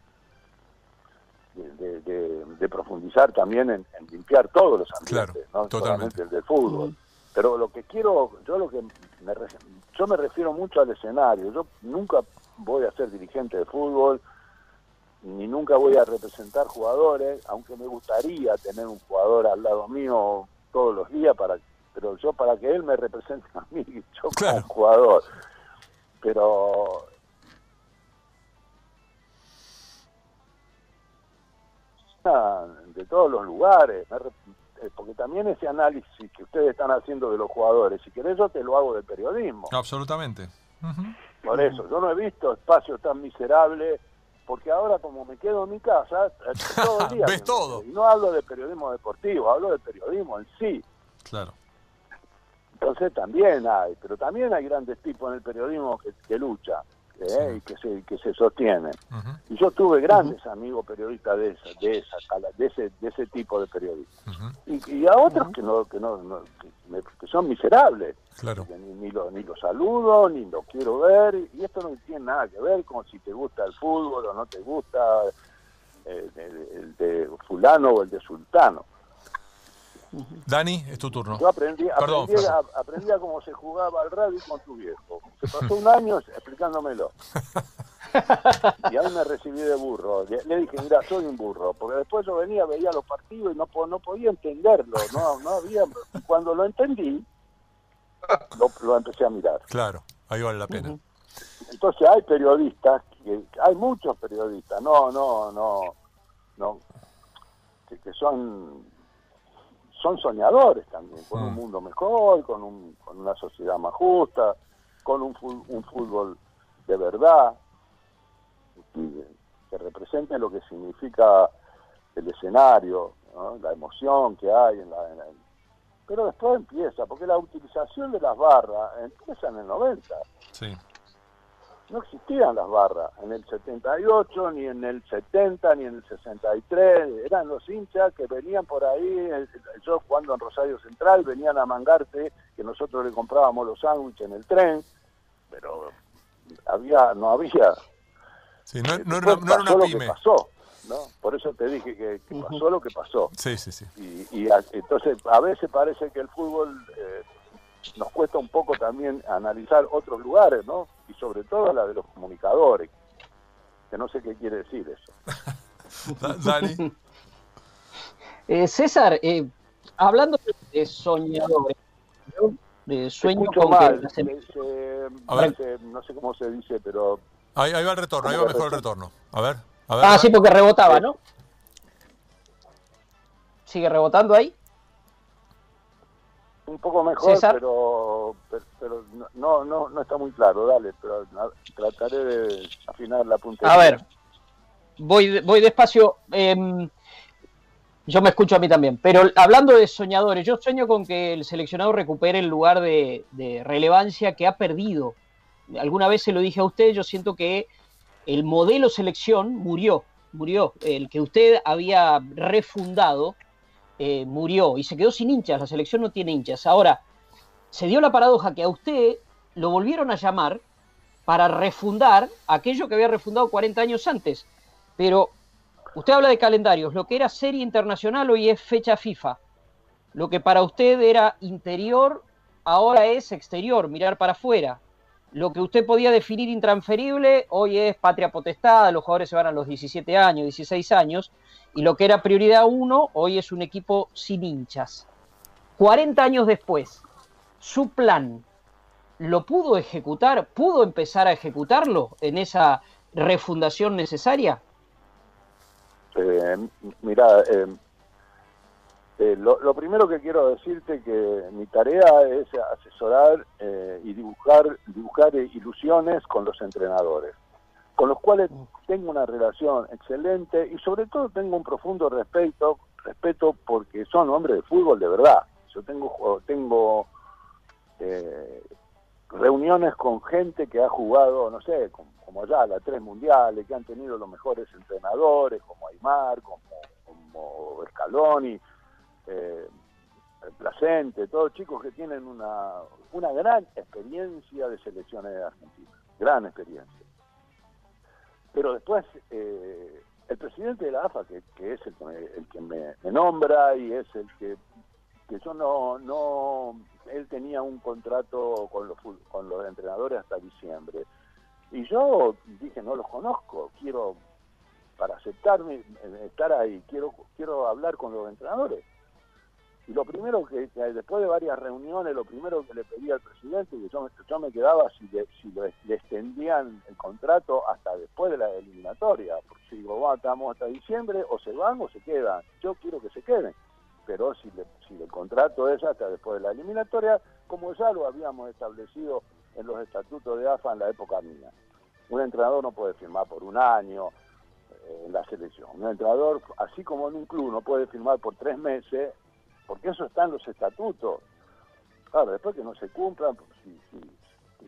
de, profundizar también en, limpiar todos los ambientes, no solamente el del fútbol. Pero lo que quiero, yo lo que me, yo me refiero mucho al escenario. Yo nunca voy a ser dirigente de fútbol, ni nunca voy a representar jugadores, aunque me gustaría tener un jugador al lado mío todos los días para pero yo para que él me represente a mí, yo como jugador. Pero de todos los lugares, eh, porque también ese análisis que ustedes están haciendo de los jugadores, si querés yo te lo hago del periodismo. Absolutamente. Por eso, yo no he visto espacios tan miserables, porque ahora como me quedo en mi casa, eh, todo el día... ¿Ves todo? Y no hablo de periodismo deportivo, hablo de periodismo en sí. Claro. Entonces también hay, pero también hay grandes tipos en el periodismo que, que luchan ¿eh? y que se, que se sostienen. Y yo tuve grandes amigos periodistas de esa, de esa de ese, de ese tipo de periodistas. y, a otros que no, que no, que, son miserables. Claro. ni, ni, lo, ni lo saludo, ni lo quiero ver, y esto no tiene nada que ver con si te gusta el fútbol o no te gusta eh, el de fulano o el de sultano. Dani, es tu turno. Yo aprendí, aprendí, a, cómo se jugaba al rugby con tu viejo. Se pasó un año explicándomelo. y ahí me recibí de burro. Le, dije, mira, soy un burro. Porque después yo venía, veía los partidos y no, no podía entenderlo. No, no había... Cuando lo entendí, lo, empecé a mirar. Claro, ahí vale la pena. Entonces hay periodistas, que, hay muchos periodistas, no, no, no, no, que son son soñadores también, con un mm. mundo mejor, con, un, con una sociedad más justa, con un, un fútbol de verdad. que represente lo que significa el escenario, la emoción que hay en la, pero después empieza, porque la utilización de las barras empieza en el 90. Sí. No existían las barras en el 78, ni en el 70, ni en el 63. Eran los hinchas que venían por ahí, yo cuando en Rosario Central, venían a mangarte, que nosotros le comprábamos los sándwiches en el tren, pero había no había. Sí, no, no, era, no era una pyme. pasó. ¿no? Por eso te dije que, pasó lo que pasó. Sí, sí, sí. Y, entonces a veces parece que el fútbol eh, nos cuesta un poco también analizar otros lugares, ¿no? Y sobre todo la de los comunicadores, que no sé qué quiere decir eso. Dani. Eh, César, eh, hablando de soñadores, de sueño con mal, no sé cómo se dice, pero... Ahí, ahí va el retorno, ahí va mejor el retorno. A ver ah, sí, porque rebotaba, ¿no? ¿Sigue rebotando ahí? Un poco mejor, pero, pero, no, no, no está muy claro, dale, pero trataré de afinar la puntería. A ver, voy, voy despacio. Em, yo me escucho a mí también, pero hablando de soñadores, yo sueño con que el seleccionado recupere el lugar de, de relevancia que ha perdido. Alguna vez se lo dije a usted, yo siento que el modelo selección murió, murió. El que usted había refundado eh, murió y se quedó sin hinchas. La selección no tiene hinchas. Ahora, se dio la paradoja que a usted lo volvieron a llamar para refundar aquello que había refundado 40 años antes. Pero usted habla de calendarios. Lo que era serie internacional hoy es fecha FIFA. Lo que para usted era interior ahora es exterior, mirar para afuera lo que usted podía definir intransferible hoy es patria potestada, los jugadores se van a los 17 años, 16 años, y lo que era prioridad 1 hoy es un equipo sin hinchas. 40 años después, su plan, ¿lo pudo ejecutar? ¿Pudo empezar a ejecutarlo en esa refundación necesaria? Eh, mira, eh, eh, lo, primero que quiero decirte que mi tarea es asesorar eh, y dibujar, dibujar ilusiones con los entrenadores, con los cuales tengo una relación excelente y sobre todo tengo un profundo respeto, respeto porque son hombres de fútbol de verdad. Yo tengo, tengo eh, reuniones con gente que ha jugado, no sé, como, ya las tres mundiales, que han tenido los mejores entrenadores, como Aymar, como, como eh, Placente, todos chicos que tienen una, una gran experiencia de selecciones de Argentina, gran experiencia. Pero después, eh, el presidente de la AFA, que, es el que, me, el que me, nombra y es el que, que yo no, no, él tenía un contrato con los, con los entrenadores hasta diciembre. Y yo dije, no los conozco, quiero, para aceptarme, eh, estar ahí, quiero, quiero hablar con los entrenadores y lo primero que, después de varias reuniones, lo primero que le pedí al presidente, que yo, yo me quedaba si, le, si le, extendían el contrato hasta después de la eliminatoria, porque si digo, va, estamos hasta diciembre, o se van o se quedan. Yo quiero que se queden, pero si, si el contrato es hasta después de la eliminatoria, como ya lo habíamos establecido en los estatutos de AFA en la época mía. Un entrenador no puede firmar por un año eh, en la selección. Un entrenador, así como en un club, no puede firmar por tres meses porque eso está en los estatutos. Claro, después que no se cumplan, pues,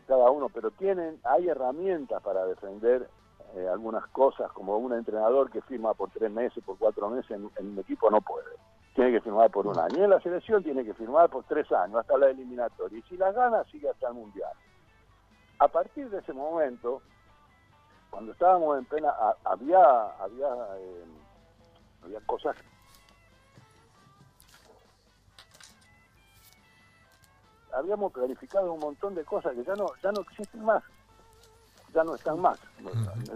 cada uno, pero tienen, hay herramientas para defender eh, algunas cosas, como un entrenador que firma por tres meses, por cuatro meses, en, un equipo no puede. Tiene que firmar por un año. Y en la selección tiene que firmar por tres años, hasta la eliminatoria. Y si las gana, sigue hasta el mundial. A partir de ese momento, cuando estábamos en pena, había, había, eh, había cosas habíamos clarificado un montón de cosas que ya no ya no existen más. Ya no están más.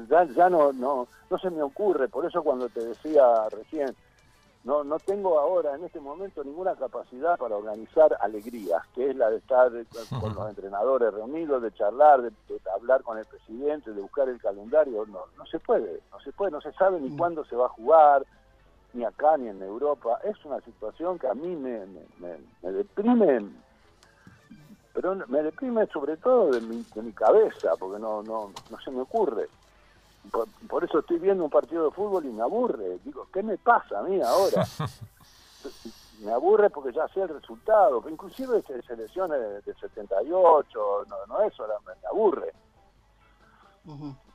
Ya, ya no, no no se me ocurre. Por eso cuando te decía recién no no tengo ahora en este momento ninguna capacidad para organizar alegrías que es la de estar con los entrenadores reunidos de charlar de, hablar con el presidente de buscar el calendario. No no se puede no se puede no se sabe ni mm. cuándo se va a jugar ni acá ni en Europa. Es una situación que a mí me, me, me deprime pero me deprime sobre todo de mi, de mi cabeza, porque no, no, no se me ocurre. por, eso estoy viendo un partido de fútbol y me aburre. Digo, ¿qué me pasa a mí ahora? me aburre porque ya sé el resultado. Inclusive selecciones de 78, no, no es solamente, me aburre.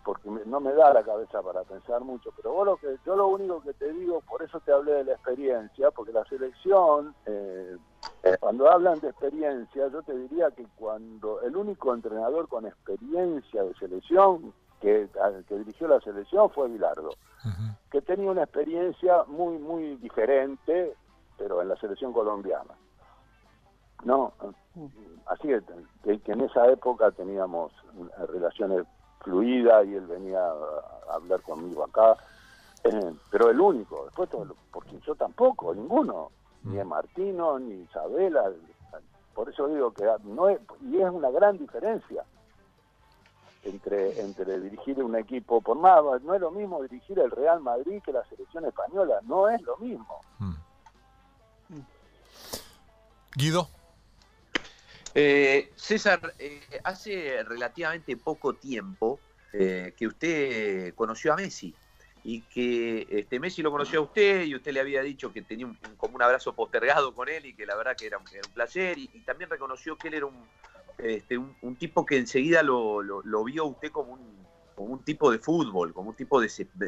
Porque no me da la cabeza para pensar mucho. Pero vos lo que, yo lo único que te digo, por eso te hablé de la experiencia, porque la selección, eh, cuando hablan de experiencia, yo te diría que cuando el único entrenador con experiencia de selección que, que dirigió la selección fue Bilardo, que tenía una experiencia muy, muy diferente, pero en la selección colombiana. No, así que, que en esa época teníamos relaciones y él venía a hablar conmigo acá, eh, pero el único, después porque yo tampoco, ninguno, ni Martino, ni Isabela, por eso digo que no es, y es una gran diferencia entre, entre dirigir un equipo, por más, no es lo mismo dirigir el Real Madrid que la selección española, no es lo mismo. Mm. Guido. Eh, César, eh, hace relativamente poco tiempo eh, que usted conoció a Messi y que este, Messi lo conoció a usted y usted le había dicho que tenía un, como un abrazo postergado con él y que la verdad que era, un placer y, también reconoció que él era un, este, un, tipo que enseguida lo, lo, vio usted como un, tipo de fútbol, como un tipo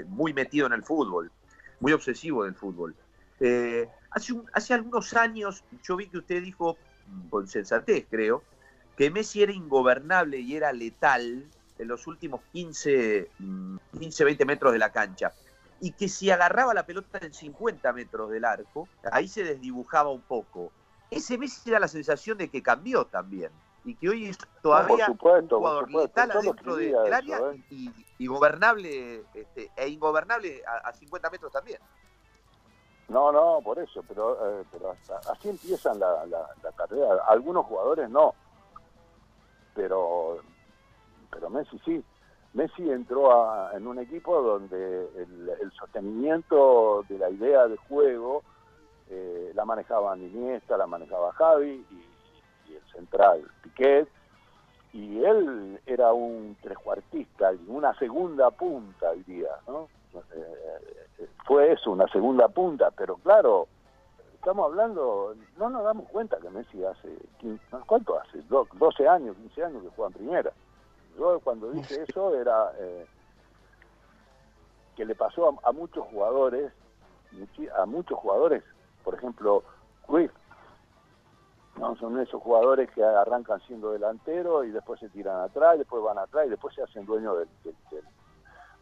muy metido en el fútbol, muy obsesivo del fútbol. Hace, hace algunos años yo vi que usted dijo, con sensatez creo, que Messi era ingobernable y era letal en los últimos 15, 15 20 metros de la cancha. Y que si agarraba la pelota en 50 metros del arco, ahí se desdibujaba un poco. Ese Messi era la sensación de que cambió también y que hoy es todavía un jugador letal adentro del área ¿eh? y, gobernable este, e ingobernable a, 50 metros también. No, no, por eso, pero, eh, pero así empiezan la, carrera. Algunos jugadores no, pero, pero Messi sí. Messi entró en un equipo donde el, sostenimiento de la idea de juego eh, la manejaba Iniesta, la manejaba Javi y central, Piquet, y él era un trescuartista, una segunda punta, diría, ¿no? Eh, fue eso, una segunda punta, pero claro, estamos hablando, no nos damos cuenta que Messi hace, 15, ¿cuánto hace? 12 años, 15 años que juega en primera. Yo cuando dije eso era eh, que le pasó a, a, muchos jugadores, a muchos jugadores, por ejemplo, Cruyff ¿no? Son esos jugadores que arrancan siendo delanteros y después se tiran atrás, y después van atrás y después se hacen dueños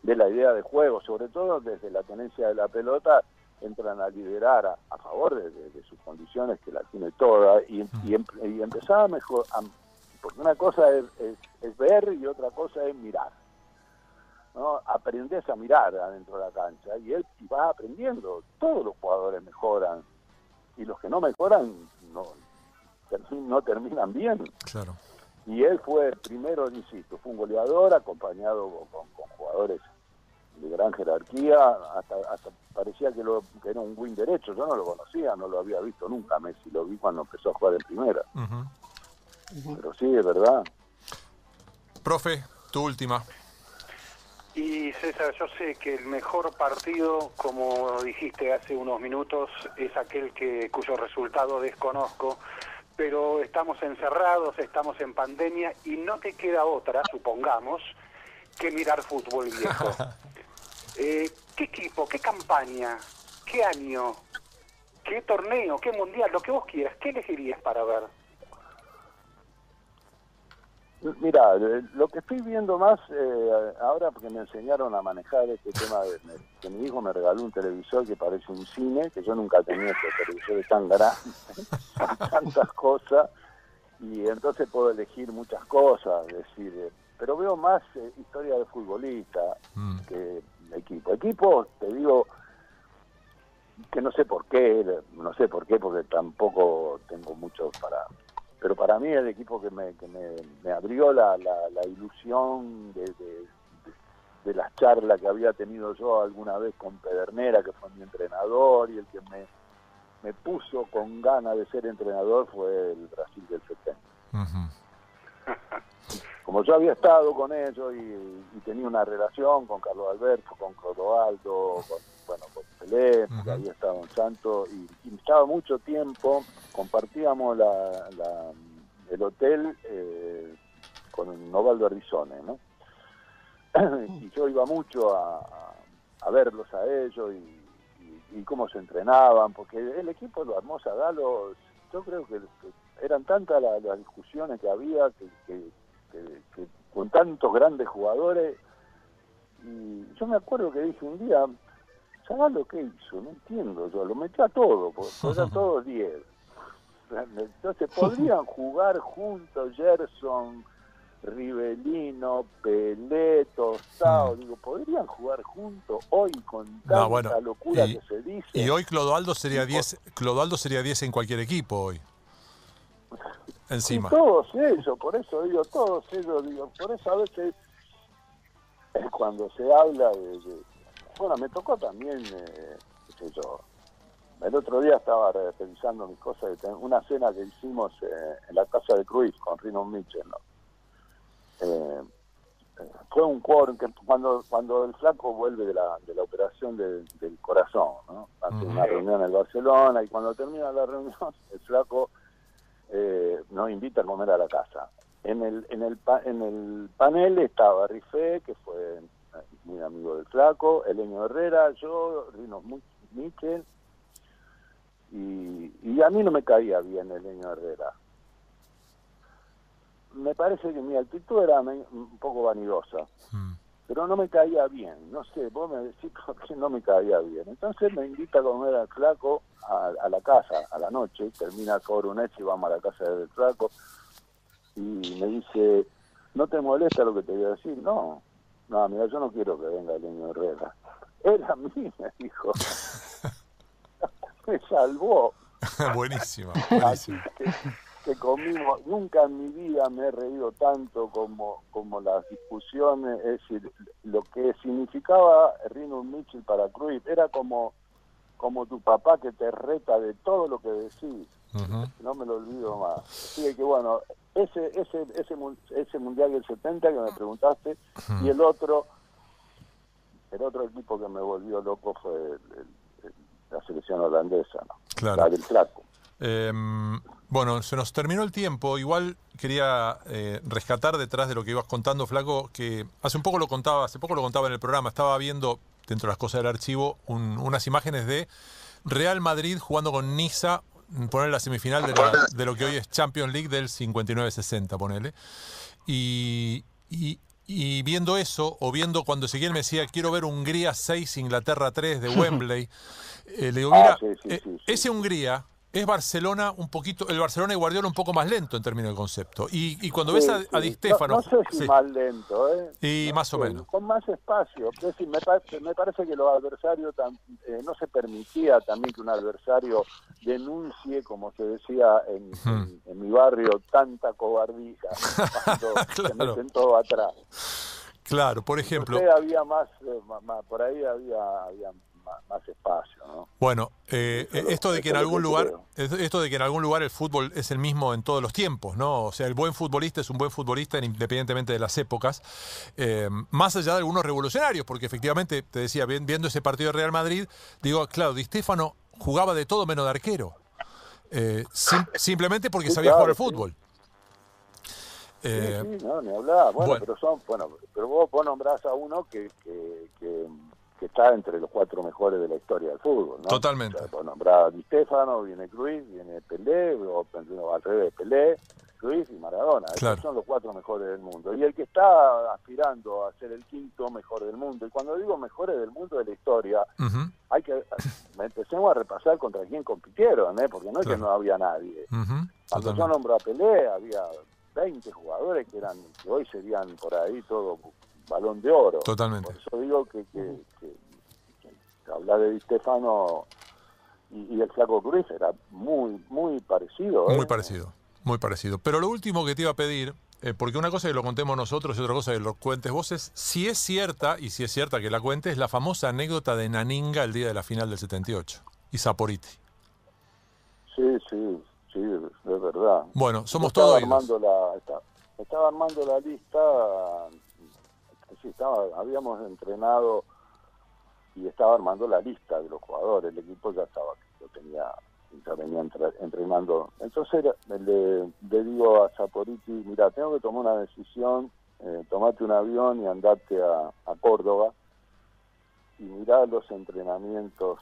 de, la idea de juego, sobre todo desde la tenencia de la pelota entran a liderar a, favor de, sus condiciones que la tiene toda y, y, y empezaba mejor, porque una cosa es, ver y otra cosa es mirar. ¿no? Aprendes a mirar adentro de la cancha y él va aprendiendo, todos los jugadores mejoran y los que no mejoran no, no terminan bien. Claro. Y él fue primero, insisto, fue un goleador acompañado con, jugadores de gran jerarquía, hasta, parecía que, lo, era un win derecho, yo no lo conocía, no lo había visto nunca Messi, lo vi cuando empezó a jugar en primera. Pero sí, es verdad. Profe, tu última. Y César, yo sé que el mejor partido, como dijiste hace unos minutos, es aquel que cuyo resultado desconozco, pero estamos encerrados, estamos en pandemia y no te queda otra, supongamos, que mirar fútbol viejo. Eh, ¿Qué equipo, qué campaña, qué año, qué torneo, qué mundial, lo que vos quieras, qué elegirías para ver? Mira, eh, lo que estoy viendo más eh, ahora, porque me enseñaron a manejar este tema, de, que mi hijo me regaló un televisor que parece un cine, que yo nunca tenía ese televisor tan grande, tantas cosas, y entonces puedo elegir muchas cosas, decir, eh, pero veo más historia de futbolista mm. que equipo. Equipo, te digo, que no sé por qué, no sé por qué, porque tampoco tengo mucho para pero para mí el equipo que me, que me, abrió la, la, ilusión de, de, las charlas que había tenido yo alguna vez con Pedernera, que fue mi entrenador, y el que me, me puso con ganas de ser entrenador fue el Brasil del 70. como yo había estado con ellos y, tenía una relación con Carlos Alberto, con Clodoaldo, con, bueno, con Pelé, que había estado en Santo, y, estaba mucho tiempo, compartíamos la, el hotel eh, con Novaldo Arizone, ¿no? y yo iba mucho a, verlos a ellos y, cómo se entrenaban, porque el equipo lo armó Galo, yo creo que, eran tantas las, discusiones que había que, con tantos grandes jugadores, y yo me acuerdo que dije un día, lo qué hizo? No entiendo, yo lo metí a todo, porque eran todos 10. Entonces podrían jugar juntos Gerson, Rivelino, Pelé, Tostado, mm. digo, podrían jugar juntos hoy con tanta locura que se dice. Y hoy Clodoaldo sería 10, Clodoaldo sería 10 en cualquier equipo hoy. Encima. todos ellos, por eso digo, todos ellos, digo, por eso a veces cuando se habla de, bueno, me tocó también, eh, yo, el otro día estaba revisando mis cosas, una cena que hicimos eh, en la casa de Cruz con Rino Mitchell, ¿no? Eh, fue un quórum que cuando cuando el flaco vuelve de la, de la operación del corazón, ¿no? Hace una reunión en Barcelona y cuando termina la reunión el flaco eh, nos invita a comer a la casa. En el en el en el panel estaba Rifé, que fue muy amigo del flaco, Eleño Herrera, yo, Rino Michel y, y a mí no me caía bien Eleño Herrera me parece que mi actitud era un poco vanidosa, hmm. Pero no me caía bien. No sé, vos me decís por qué no me caía bien. Entonces me invita a comer al flaco a, la casa a la noche, termina Corunet y vamos a la casa del flaco y me dice, ¿no te molesta lo que te voy a decir? No, no, mira, yo no quiero que venga el niño Herrera. Era a mí, me dijo. me salvó. buenísimo, buenísimo que comimos, nunca en mi vida me he reído tanto como, como las discusiones, es decir, lo que significaba Rino Mitchell para Cruz, era como, como tu papá que te reta de todo lo que decís, no me lo olvido más. Así que bueno, ese, ese, ese, ese Mundial del 70 que me preguntaste, y el otro, el otro equipo que me volvió loco fue la selección holandesa, ¿no? la del Flaco. Em, bueno, se nos terminó el tiempo. Igual quería eh, rescatar detrás de lo que ibas contando, Flaco, que hace un poco lo contaba, hace poco lo contaba en el programa. Estaba viendo dentro de las cosas del archivo unas imágenes de Real Madrid jugando con Niza, poner la semifinal de, lo que hoy es Champions League del 59-60, ponele. Y, y, viendo eso, o viendo cuando Ezequiel me decía, quiero ver Hungría 6, Inglaterra 3 de Wembley, eh, le digo, mira, ah, eh, ese Hungría es Barcelona un poquito, el Barcelona y Guardiola un poco más lento en términos de concepto. Y, y cuando ves a, a Di Stefano... No, sé si más lento, ¿eh? Y más o menos. Con más espacio. Es decir, me, parece, me parece que los adversarios eh, no se permitía también que un adversario denuncie, como se decía en, en, mi barrio, tanta cobardía cuando se meten todo atrás. Claro, por ejemplo. había más, eh, más, por ahí había, había más, espacio. ¿no? Bueno, eh, esto de que en algún lugar, esto de que en algún lugar el fútbol es el mismo en todos los tiempos, ¿no? O sea, el buen futbolista es un buen futbolista independientemente de las épocas, eh, más allá de algunos revolucionarios, porque efectivamente te decía viendo ese partido de Real Madrid, digo, claro, Di Stefano jugaba de todo menos de arquero, eh, simplemente porque sabía jugar al fútbol. Sí, no, ni hablar. Bueno, pero son, bueno, pero vos, vos nombrás a uno que, que que está entre los cuatro mejores de la historia del fútbol. ¿no? Totalmente. O sea, Di Stefano, viene Cruz, viene Pelé, o al revés, Pelé, Cruz y Maradona. Esos son los cuatro mejores del mundo. Y el que está aspirando a ser el quinto mejor del mundo, y cuando digo mejores del mundo de la historia, hay que empecemos a repasar contra quién compitieron, ¿eh? porque no es que no había nadie. Cuando yo nombro a Pelé, había 20 jugadores que eran que hoy serían por ahí todo balón de oro. Totalmente. Por eso digo que, que, hablar de Di Stefano y, el Flaco Cruz era muy, muy parecido. ¿eh? Muy parecido, muy parecido. Pero lo último que te iba a pedir, eh, porque una cosa que lo contemos nosotros y otra cosa que lo cuentes vos, es si es cierta, y si es cierta que la cuentes, la famosa anécdota de Naninga el día de la final del 78 y Saporiti. Sí, sí, sí, es verdad. Bueno, somos todos armando la, estaba armando la lista, estaba, habíamos entrenado y estaba armando la lista de los jugadores, el equipo ya estaba, lo tenía, ya venía entrenando. Entonces le, le, digo a Zaporiti, mira, tengo que tomar una decisión, eh, tomate un avión y andate a, a Córdoba y mirar los entrenamientos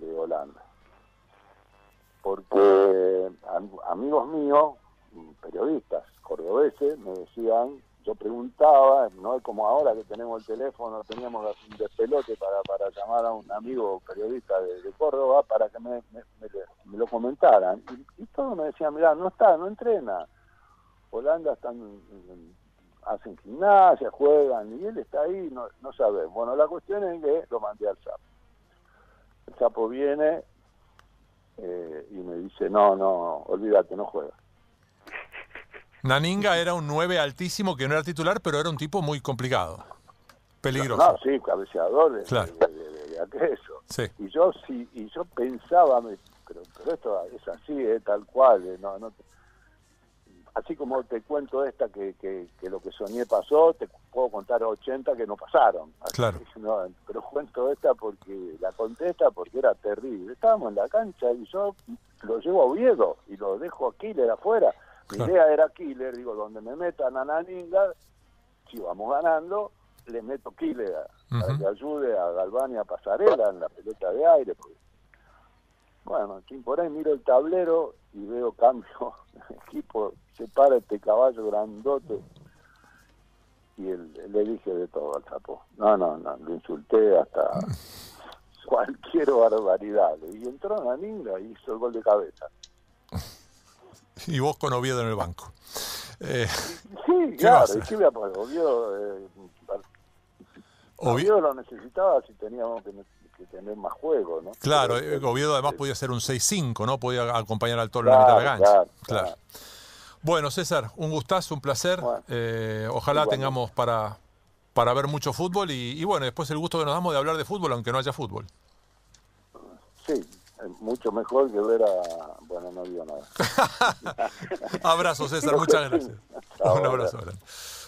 de Holanda. Porque amigos míos, periodistas cordobeses, me decían, yo preguntaba, no es como ahora que tenemos el teléfono, teníamos un despelote para, para llamar a un amigo periodista de, Córdoba para que me, lo comentaran. Y, todos me decían, mira, no está, no entrena. Holanda están hacen gimnasia, juegan, y él está ahí, no, no sabe. Bueno, la cuestión es que lo mandé al sapo. El sapo viene eh, y me dice, no, no, olvídate, no juega. Naninga era un 9 altísimo que no era titular, pero era un tipo muy complicado, peligroso. No, sí, cabeceador de, de, aquello. Sí. Y yo sí, y yo pensaba, pero, pero esto es así, es tal cual, eh, no, no, así como te cuento esta que, que, lo que soñé pasó, te puedo contar 80 que no pasaron. claro. pero cuento esta porque la contesta porque era terrible. Estábamos en la cancha y yo lo llevo a Oviedo y lo dejo a Killer afuera. Mi idea era Killer, digo, donde me metan a Naninga, si vamos ganando, le meto Killer para que ayude a Galvani a Pasarela en la pelota de aire. Bueno, por ahí miro el tablero y veo cambio de equipo se para este caballo grandote y le dije de todo al sapo. No, no, no, lo insulté hasta cualquier barbaridad. Y entró la Ninga y hizo el gol de cabeza. Y vos con Oviedo en el banco. Eh, sí, claro, ¿y qué Oviedo, eh, Oviedo lo necesitaba si teníamos que, tener más juego, ¿no? Claro, eh, Oviedo además podía ser un 6-5, ¿no? Podía acompañar al toro en la mitad de la cancha. claro. Bueno, César, un gustazo, un placer. Eh, ojalá tengamos para, para ver mucho fútbol y, bueno, después el gusto que nos damos de hablar de fútbol, aunque no haya fútbol. Sí, mucho mejor que ver a... Bueno, no digo nada. abrazo, César, muchas gracias. un abrazo.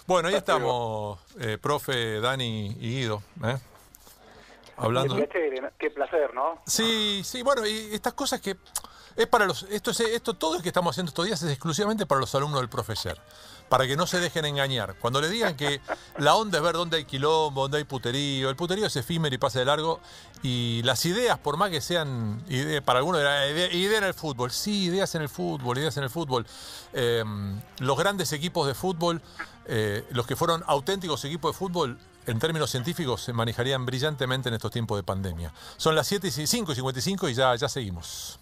Bueno, ahí estamos, eh, profe, Dani y Guido. ¿eh? Hablando... qué placer, ¿no? Sí, sí, bueno, y estas cosas que es para los, esto, es, esto, todo lo que estamos haciendo estos días es exclusivamente para los alumnos del profesor, para que no se dejen engañar. Cuando le digan que la onda es ver dónde hay quilombo, dónde hay puterío, el puterío es efímero y pasa de largo, y las ideas, por más que sean, para algunos era idea, en el fútbol, sí, ideas en el fútbol, ideas en el fútbol. Em, los grandes equipos de fútbol, eh, los que fueron auténticos equipos de fútbol, en términos científicos se manejarían brillantemente en estos tiempos de pandemia. Son las 7 y 5 y 55 y ya, ya seguimos.